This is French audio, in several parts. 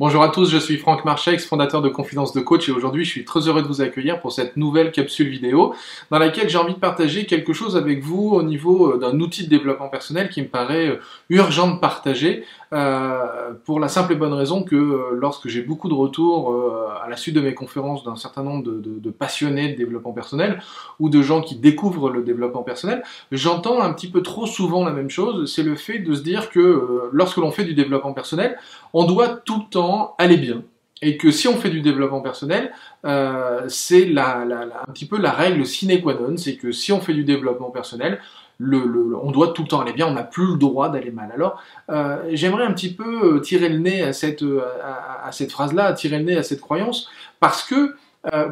Bonjour à tous, je suis Franck Marchex, fondateur de Confidence de Coach et aujourd'hui je suis très heureux de vous accueillir pour cette nouvelle capsule vidéo dans laquelle j'ai envie de partager quelque chose avec vous au niveau euh, d'un outil de développement personnel qui me paraît euh, urgent de partager euh, pour la simple et bonne raison que lorsque j'ai beaucoup de retours à la suite de mes conférences d'un certain nombre de, passionnés de développement personnel ou de gens qui découvrent le développement personnel, j'entends un petit peu trop souvent la même chose, c'est le fait de se dire que lorsque l'on fait du développement personnel, on doit tout le temps aller bien. Et que si on fait du développement personnel, euh, c'est un petit peu la règle sine qua non, c'est que si on fait du développement personnel, on doit tout le temps aller bien, on n'a plus le droit d'aller mal. Alors, euh, j'aimerais un petit peu euh, tirer le nez à cette, à, cette phrase-là, tirer le nez à cette croyance, parce que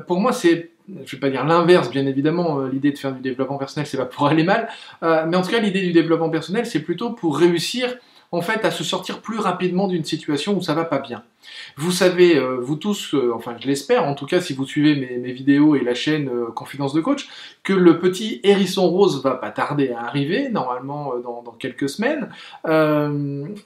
pour moi, c'est je vais pas dire l'inverse, bien évidemment, l'idée de faire du développement personnel, c'est pas pour aller mal, mais en tout cas, l'idée du développement personnel, c'est plutôt pour réussir en fait à se sortir plus rapidement d'une situation où ça va pas bien. Vous savez, euh, vous tous, euh, enfin je l'espère, en tout cas si vous suivez mes, vidéos et la chaîne euh, Confidence de Coach, que le petit hérisson rose va pas tarder à arriver, normalement dans, quelques semaines.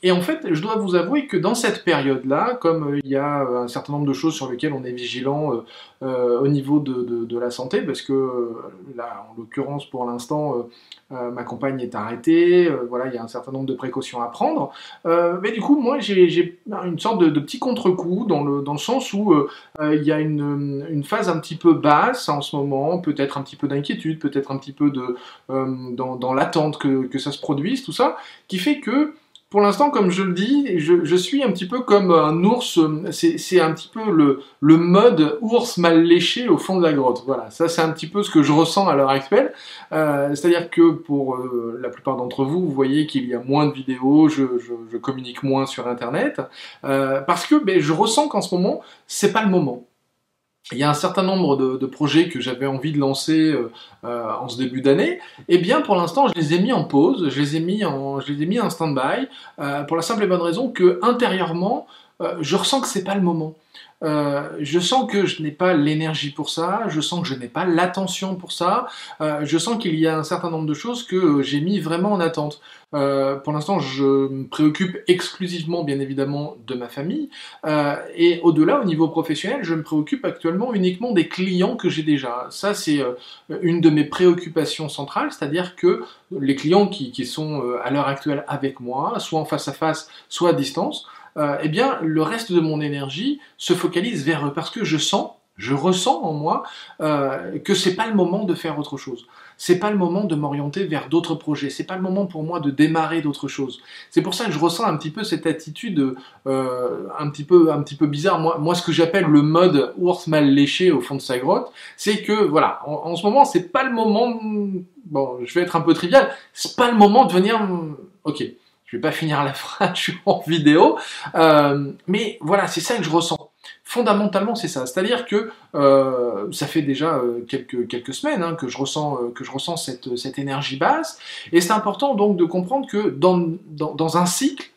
et en fait, je dois vous avouer que dans cette période-là, comme il y a un certain nombre de choses sur lesquelles on est vigilant au niveau de, la santé, parce que là, en l'occurrence pour l'instant, ma compagne est arrêtée, voilà, il y a un certain nombre de précautions à prendre. mais du coup, moi j'ai une sorte de, de petit contre-coup dans le, dans le sens où euh, euh, il y a une, phase un petit peu basse en ce moment, peut-être un petit peu d'inquiétude, peut-être un petit peu de, euh, dans, l'attente que ça se produise, tout ça, qui fait que pour l'instant, comme je le dis, je, suis un petit peu comme un ours. C'est un petit peu le, le, mode ours mal léché au fond de la grotte. Voilà, ça c'est un petit peu ce que je ressens à l'heure actuelle. Euh, c'est-à-dire que pour euh, la plupart d'entre vous, vous voyez qu'il y a moins de vidéos, je, je, communique moins sur Internet, euh, parce que ben, je ressens qu'en ce moment, c'est pas le moment il y a un certain nombre de, projets que j'avais envie de lancer euh, euh, en ce début d'année. Eh bien, pour l'instant, je les ai mis en pause, je les ai mis en, je les ai mis en stand-by, euh, pour la simple et bonne raison que intérieurement, je ressens que c'est pas le moment. Euh, je sens que je n'ai pas l'énergie pour ça, je sens que je n'ai pas l'attention pour ça, euh, je sens qu'il y a un certain nombre de choses que j'ai mis vraiment en attente. Euh, pour l'instant, je me préoccupe exclusivement, bien évidemment, de ma famille, et au-delà, au niveau professionnel, je me préoccupe actuellement uniquement des clients que j'ai déjà. Ça, c'est une de mes préoccupations centrales, c'est-à-dire que les clients qui, qui sont à l'heure actuelle avec moi, soit en face à face, soit à distance, euh, eh bien, le reste de mon énergie se focalise vers eux parce que je sens, je ressens en moi euh, que c'est pas le moment de faire autre chose. C'est pas le moment de m'orienter vers d'autres projets. C'est pas le moment pour moi de démarrer d'autres choses. C'est pour ça que je ressens un petit peu cette attitude euh, un petit peu un petit peu bizarre. Moi, moi, ce que j'appelle le mode ours mal léché au fond de sa grotte, c'est que voilà, en, en ce moment, c'est pas le moment. Bon, je vais être un peu trivial. C'est pas le moment de venir. Ok je vais pas finir la phrase, je suis en vidéo. Euh, mais voilà, c'est ça que je ressens. Fondamentalement, c'est ça. C'est-à-dire que euh, ça fait déjà euh, quelques, quelques semaines hein, que je ressens, que je ressens cette, cette énergie basse. Et c'est important donc de comprendre que dans, dans, dans un cycle,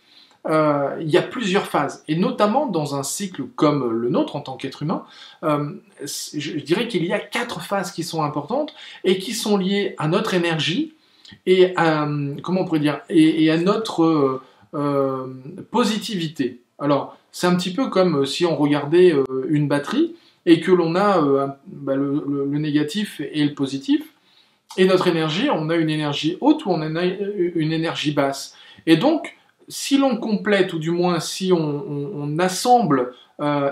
il y a plusieurs phases, et notamment dans un cycle comme le nôtre en tant qu'être humain, je dirais qu'il y a quatre phases qui sont importantes et qui sont liées à notre énergie, et à, comment on pourrait dire, et, à notre euh, euh, positivité. Alors, c'est un petit peu comme si on regardait euh, une batterie et que l'on a bah, le, négatif et le positif. Et notre énergie, on a une énergie haute ou on a une énergie basse. Et donc, si l'on complète, ou du moins si on, assemble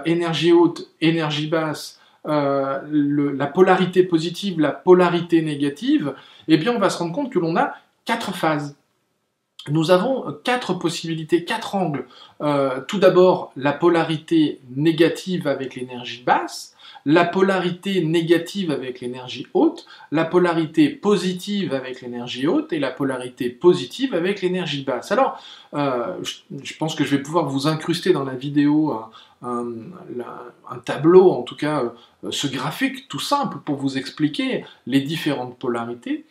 énergie haute, énergie basse, la polarité positive, la polarité négative, eh bien on va se rendre compte que l'on a quatre phases. Nous avons quatre possibilités, quatre angles. Euh, tout d'abord, la polarité négative avec l'énergie basse, la polarité négative avec l'énergie haute, la polarité positive avec l'énergie haute et la polarité positive avec l'énergie basse. Alors, euh, je, pense que je vais pouvoir vous incruster dans la vidéo un, tableau, en tout cas euh, ce graphique tout simple pour vous expliquer les différentes polarités.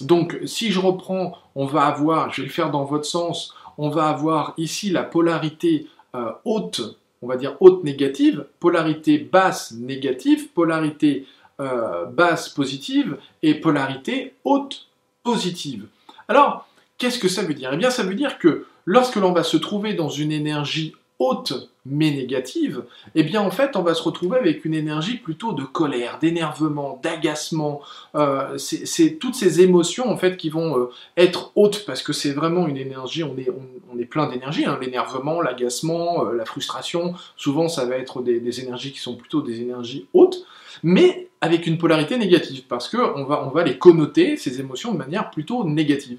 Donc si je reprends, on va avoir, je vais le faire dans votre sens, on va avoir ici la polarité euh, haute, on va dire haute négative, polarité basse négative, polarité euh, basse positive et polarité haute positive. Alors, qu'est-ce que ça veut dire? Eh bien, ça veut dire que lorsque l'on va se trouver dans une énergie haute mais négative, eh bien en fait on va se retrouver avec une énergie plutôt de colère, d'énervement, d'agacement. Euh, c'est toutes ces émotions en fait qui vont euh, être hautes parce que c'est vraiment une énergie, on est, plein d'énergie, hein, l'énervement, l'agacement, euh, la frustration, souvent ça va être des, des, énergies qui sont plutôt des énergies hautes, mais avec une polarité négative parce que on va, on va les connoter, ces émotions, de manière plutôt négative.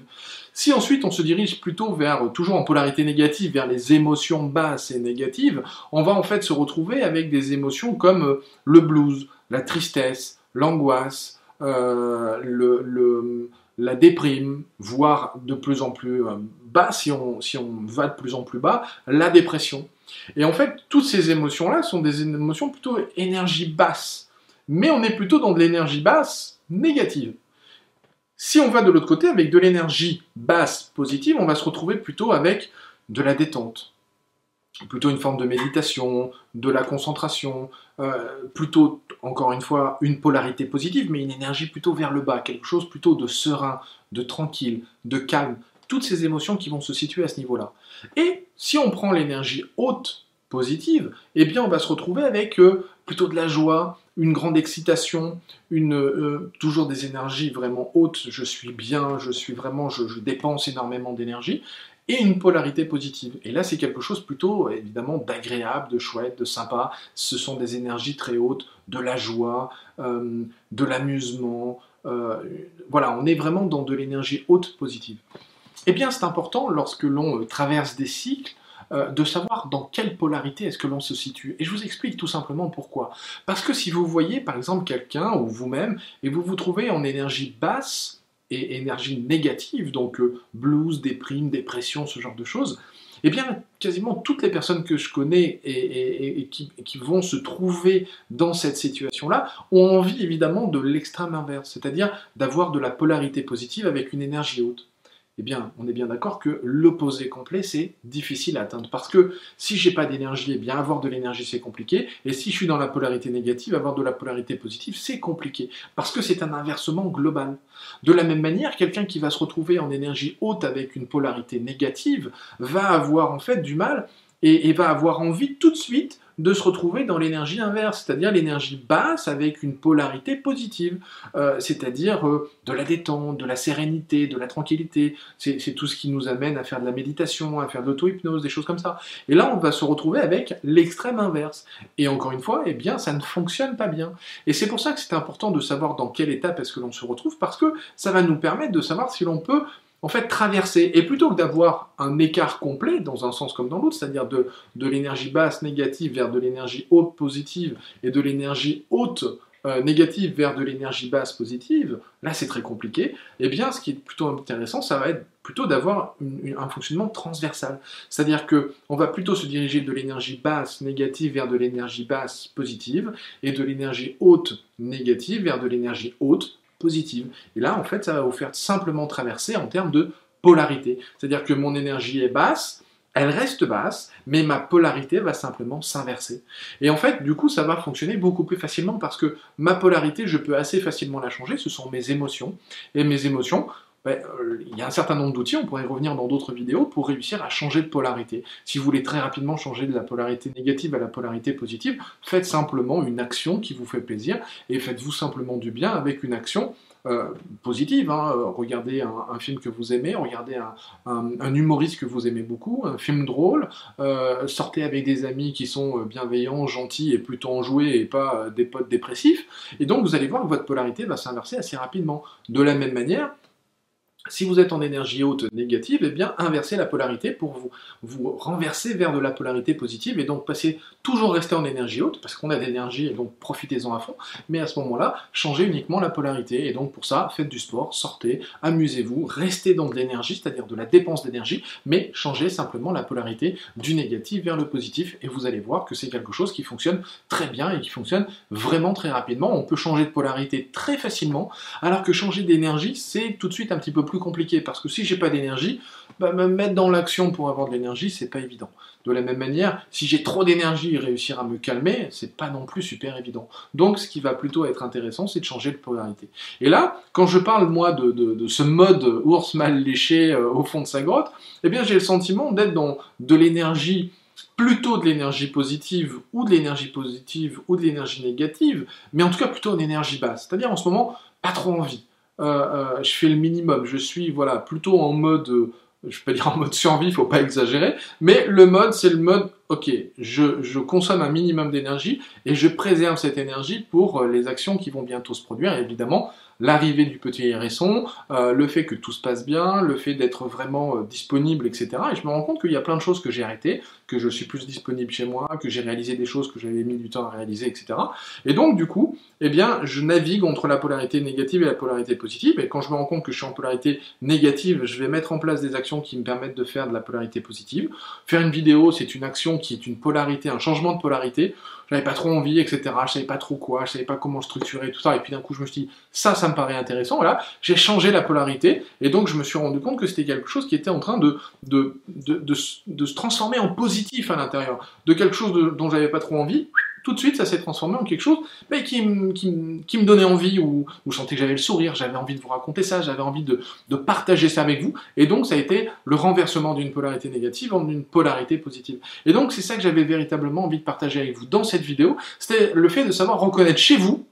Si ensuite on se dirige plutôt vers, toujours en polarité négative, vers les émotions basses et négatives, on va en fait se retrouver avec des émotions comme euh, le blues, la tristesse, l'angoisse, euh, la déprime, voire de plus en plus euh, bas, si on, si on va de plus en plus bas, la dépression. Et en fait, toutes ces émotions-là sont des émotions plutôt énergie basse. Mais on est plutôt dans de l'énergie basse négative. Si on va de l'autre côté avec de l'énergie basse positive, on va se retrouver plutôt avec de la détente, plutôt une forme de méditation, de la concentration, euh, plutôt, encore une fois, une polarité positive, mais une énergie plutôt vers le bas, quelque chose plutôt de serein, de tranquille, de calme, toutes ces émotions qui vont se situer à ce niveau-là. Et si on prend l'énergie haute positive, eh bien on va se retrouver avec euh, plutôt de la joie, une grande excitation, une, euh, toujours des énergies vraiment hautes, je suis bien, je suis vraiment, je, dépense énormément d'énergie, et une polarité positive. Et là, c'est quelque chose plutôt, évidemment, d'agréable, de chouette, de sympa. Ce sont des énergies très hautes, de la joie, euh, de l'amusement. voilà, on est vraiment dans de l'énergie haute positive. Eh bien, c'est important lorsque l'on traverse des cycles euh, de savoir dans quelle polarité est-ce que l'on se situe. Et je vous explique tout simplement pourquoi. Parce que si vous voyez par exemple quelqu'un ou vous-même et vous vous trouvez en énergie basse et énergie négative, donc euh, blues, déprime, dépression, ce genre de choses, eh bien, quasiment toutes les personnes que je connais et, qui, qui, vont se trouver dans cette situation-là ont envie évidemment de l'extrême inverse, c'est-à-dire d'avoir de la polarité positive avec une énergie haute eh bien, on est bien d'accord que l'opposé complet, c'est difficile à atteindre. Parce que si j'ai pas d'énergie, eh bien, avoir de l'énergie, c'est compliqué. Et si je suis dans la polarité négative, avoir de la polarité positive, c'est compliqué. Parce que c'est un inversement global. De la même manière, quelqu'un qui va se retrouver en énergie haute avec une polarité négative va avoir en fait du mal et, va avoir envie tout de suite de se retrouver dans l'énergie inverse, c'est-à-dire l'énergie basse avec une polarité positive, euh, c'est-à-dire euh, de la détente, de la sérénité, de la tranquillité. C'est tout ce qui nous amène à faire de la méditation, à faire de l'auto-hypnose, des choses comme ça. Et là, on va se retrouver avec l'extrême inverse. Et encore une fois, eh bien, ça ne fonctionne pas bien. Et c'est pour ça que c'est important de savoir dans quelle étape est-ce que l'on se retrouve, parce que ça va nous permettre de savoir si l'on peut en fait traverser. Et plutôt que d'avoir un écart complet dans un sens comme dans l'autre, c'est-à-dire de, l'énergie basse négative vers de l'énergie haute positive et de l'énergie haute euh, négative vers de l'énergie basse positive, là c'est très compliqué, eh bien ce qui est plutôt intéressant, ça va être plutôt d'avoir un fonctionnement transversal. C'est-à-dire que on va plutôt se diriger de l'énergie basse négative vers de l'énergie basse positive et de l'énergie haute négative vers de l'énergie haute positive. Et là, en fait, ça va vous faire simplement traverser en termes de polarité. C'est-à-dire que mon énergie est basse, elle reste basse, mais ma polarité va simplement s'inverser. Et en fait, du coup, ça va fonctionner beaucoup plus facilement parce que ma polarité, je peux assez facilement la changer, ce sont mes émotions. Et mes émotions, ben, euh, il y a un certain nombre d'outils, on pourrait revenir dans d'autres vidéos, pour réussir à changer de polarité. Si vous voulez très rapidement changer de la polarité négative à la polarité positive, faites simplement une action qui vous fait plaisir et faites-vous simplement du bien avec une action euh, positive. Hein. Regardez un, film que vous aimez, regardez un, humoriste que vous aimez beaucoup, un film drôle, euh, sortez avec des amis qui sont bienveillants, gentils et plutôt enjoués et pas des potes dépressifs. Et donc vous allez voir que votre polarité va s'inverser assez rapidement. De la même manière, si vous êtes en énergie haute négative, eh bien inversez la polarité pour vous, vous renverser vers de la polarité positive et donc passer toujours rester en énergie haute parce qu'on a de l'énergie et donc profitez-en à fond. Mais à ce moment-là, changez uniquement la polarité et donc pour ça, faites du sport, sortez, amusez-vous, restez dans de l'énergie, c'est-à-dire de la dépense d'énergie, mais changez simplement la polarité du négatif vers le positif et vous allez voir que c'est quelque chose qui fonctionne très bien et qui fonctionne vraiment très rapidement. On peut changer de polarité très facilement alors que changer d'énergie, c'est tout de suite un petit peu plus compliqué parce que si j'ai pas d'énergie, bah, me mettre dans l'action pour avoir de l'énergie, c'est pas évident. De la même manière, si j'ai trop d'énergie réussir à me calmer, c'est pas non plus super évident. Donc, ce qui va plutôt être intéressant, c'est de changer de polarité. Et là, quand je parle moi de, ce mode ours mal léché euh, au fond de sa grotte, eh bien, j'ai le sentiment d'être dans de l'énergie plutôt de l'énergie positive ou de l'énergie positive ou de l'énergie négative, mais en tout cas plutôt une énergie basse. C'est-à-dire en ce moment, pas trop envie. Euh, euh, je fais le minimum, je suis voilà plutôt en mode, euh, je peux dire en mode survie, faut pas exagérer, mais le mode c'est le mode, ok, je, je consomme un minimum d'énergie et je préserve cette énergie pour les actions qui vont bientôt se produire, évidemment l'arrivée du petit hérisson, euh, le fait que tout se passe bien, le fait d'être vraiment euh, disponible, etc. Et je me rends compte qu'il y a plein de choses que j'ai arrêtées, que je suis plus disponible chez moi, que j'ai réalisé des choses que j'avais mis du temps à réaliser, etc. Et donc, du coup, eh bien, je navigue entre la polarité négative et la polarité positive. Et quand je me rends compte que je suis en polarité négative, je vais mettre en place des actions qui me permettent de faire de la polarité positive. Faire une vidéo, c'est une action qui est une polarité, un changement de polarité j'avais pas trop envie, etc. Je savais pas trop quoi, je savais pas comment structurer tout ça. Et puis d'un coup, je me suis dit, ça, ça me paraît intéressant. Voilà, j'ai changé la polarité. Et donc, je me suis rendu compte que c'était quelque chose qui était en train de, de, de, de, se transformer en positif à l'intérieur. De quelque chose dont j'avais pas trop envie tout de suite, ça s'est transformé en quelque chose mais qui, me donnait envie, ou, ou je sentais que j'avais le sourire, j'avais envie de vous raconter ça, j'avais envie de, partager ça avec vous. Et donc, ça a été le renversement d'une polarité négative en une polarité positive. Et donc, c'est ça que j'avais véritablement envie de partager avec vous dans cette vidéo. C'était le fait de savoir reconnaître chez vous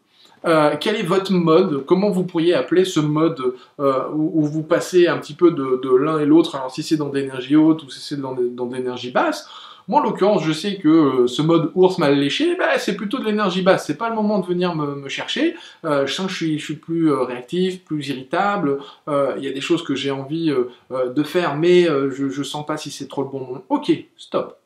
euh, quel est votre mode Comment vous pourriez appeler ce mode euh, où, vous passez un petit peu de, de l'un et l'autre Alors si c'est dans d'énergie haute ou si c'est dans, dans d'énergie basse, moi, en l'occurrence, je sais que euh, ce mode ours mal léché, bah, c'est plutôt de l'énergie basse. C'est pas le moment de venir me, chercher. Euh, je sens que je suis, plus euh, réactif, plus irritable. Il y a des choses que j'ai envie de faire, mais je, sens pas si c'est trop le bon moment. Ok, stop.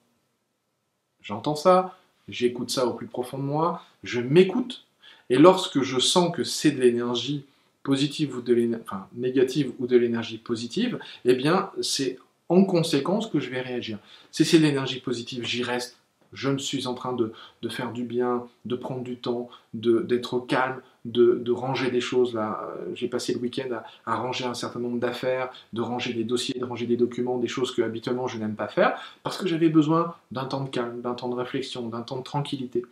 J'entends ça, j'écoute ça au plus profond de moi, je m'écoute, et lorsque je sens que c'est de l'énergie positive ou de l'énergie, négative ou de l'énergie positive, eh bien, c'est en conséquence que je vais réagir. Si c'est l'énergie positive, j'y reste. Je me suis en train de, faire du bien, de prendre du temps, d'être calme, de, ranger des choses. Là, j'ai passé le week-end à, ranger un certain nombre d'affaires, de ranger des dossiers, de ranger des documents, des choses que habituellement je n'aime pas faire, parce que j'avais besoin d'un temps de calme, d'un temps de réflexion, d'un temps de tranquillité.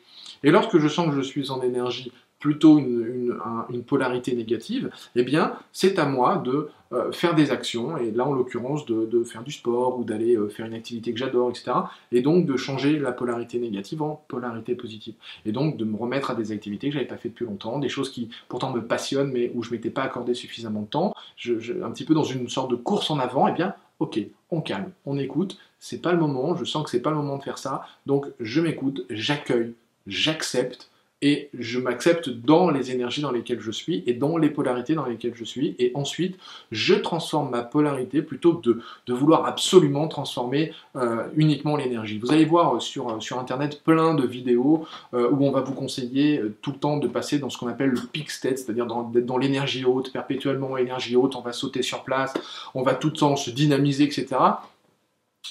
Et lorsque je sens que je suis en énergie plutôt une, polarité négative, eh bien, c'est à moi de euh, faire des actions, et là, en l'occurrence, de, faire du sport ou d'aller euh, faire une activité que j'adore, etc. Et donc, de changer la polarité négative en polarité positive. Et donc, de me remettre à des activités que j'avais pas fait depuis longtemps, des choses qui pourtant me passionnent, mais où je m'étais pas accordé suffisamment de temps, un petit peu dans une sorte de course en avant, eh bien, ok, on calme, on écoute, c'est pas le moment, je sens que c'est pas le moment de faire ça, donc je m'écoute, j'accueille, j'accepte, et je m'accepte dans les énergies dans lesquelles je suis et dans les polarités dans lesquelles je suis. Et ensuite, je transforme ma polarité plutôt que de, vouloir absolument transformer euh, uniquement l'énergie. Vous allez voir sur, sur Internet plein de vidéos euh, où on va vous conseiller euh, tout le temps de passer dans ce qu'on appelle le peak state, c'est-à-dire d'être dans, l'énergie haute, perpétuellement énergie haute, on va sauter sur place, on va tout le temps se dynamiser, etc.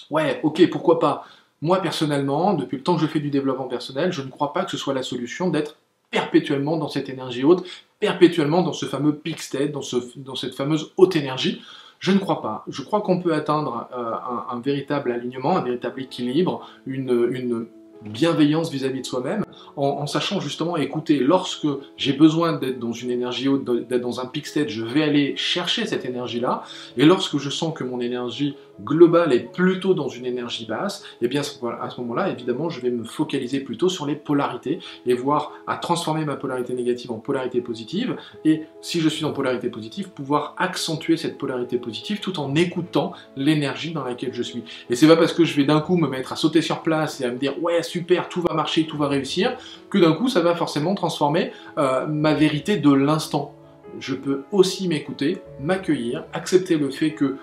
Ouais, ok, pourquoi pas moi, personnellement, depuis le temps que je fais du développement personnel, je ne crois pas que ce soit la solution d'être perpétuellement dans cette énergie haute, perpétuellement dans ce fameux peak state, dans, ce, dans cette fameuse haute énergie. Je ne crois pas. Je crois qu'on peut atteindre euh, un, véritable alignement, un véritable équilibre, une, une bienveillance vis-à-vis de soi-même, en, sachant justement écouter, lorsque j'ai besoin d'être dans une énergie haute, d'être dans un peak state, je vais aller chercher cette énergie-là, et lorsque je sens que mon énergie globale est plutôt dans une énergie basse, et eh bien à ce moment-là, évidemment, je vais me focaliser plutôt sur les polarités, et voir à transformer ma polarité négative en polarité positive, et si je suis en polarité positive, pouvoir accentuer cette polarité positive tout en écoutant l'énergie dans laquelle je suis. Et c'est pas parce que je vais d'un coup me mettre à sauter sur place et à me dire ouais super, tout va marcher, tout va réussir, que d'un coup ça va forcément transformer euh, ma vérité de l'instant. Je peux aussi m'écouter, m'accueillir, accepter le fait que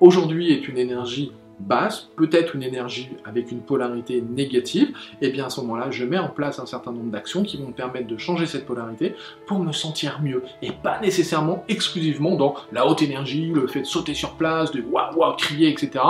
aujourd'hui est une énergie basse, peut-être une énergie avec une polarité négative, et bien à ce moment-là, je mets en place un certain nombre d'actions qui vont me permettre de changer cette polarité pour me sentir mieux, et pas nécessairement exclusivement dans la haute énergie, le fait de sauter sur place, de waouh waouh, crier, etc.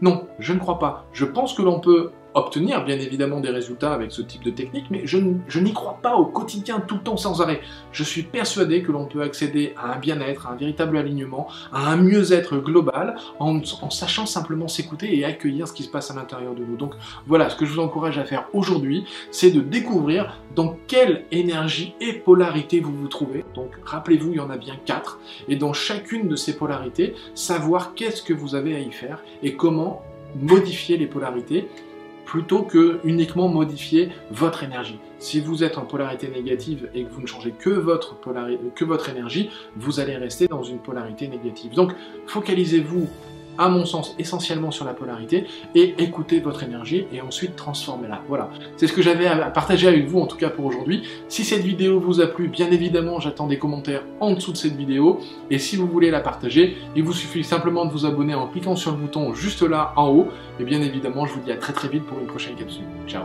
Non, je ne crois pas. Je pense que l'on peut obtenir bien évidemment des résultats avec ce type de technique, mais je, n'y crois pas au quotidien, tout le temps, sans arrêt. Je suis persuadé que l'on peut accéder à un bien-être, à un véritable alignement, à un mieux-être global, en, sachant simplement s'écouter et accueillir ce qui se passe à l'intérieur de nous. Donc voilà, ce que je vous encourage à faire aujourd'hui, c'est de découvrir dans quelle énergie et polarité vous vous trouvez. Donc rappelez-vous, il y en a bien quatre, et dans chacune de ces polarités, savoir qu'est-ce que vous avez à y faire et comment modifier les polarités plutôt que uniquement modifier votre énergie. Si vous êtes en polarité négative et que vous ne changez que votre, que votre énergie, vous allez rester dans une polarité négative. Donc focalisez-vous à mon sens, essentiellement sur la polarité, et écoutez votre énergie et ensuite transformez-la. Voilà, c'est ce que j'avais à partager avec vous, en tout cas pour aujourd'hui. Si cette vidéo vous a plu, bien évidemment, j'attends des commentaires en dessous de cette vidéo, et si vous voulez la partager, il vous suffit simplement de vous abonner en cliquant sur le bouton juste là, en haut, et bien évidemment, je vous dis à très très vite pour une prochaine capsule. Ciao